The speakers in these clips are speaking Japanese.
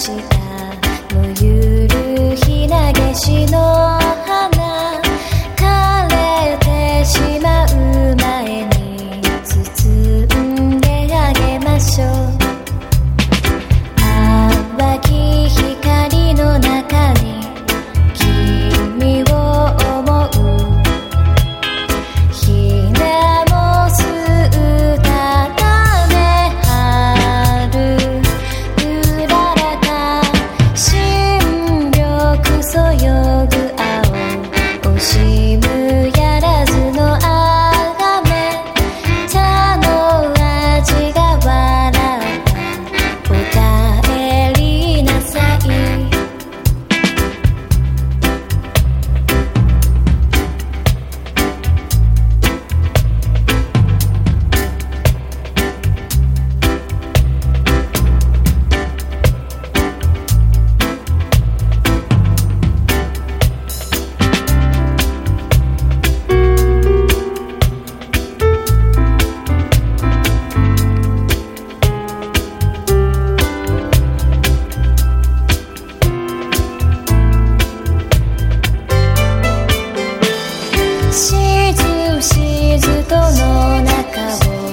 しずしずとの中を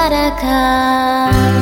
からか」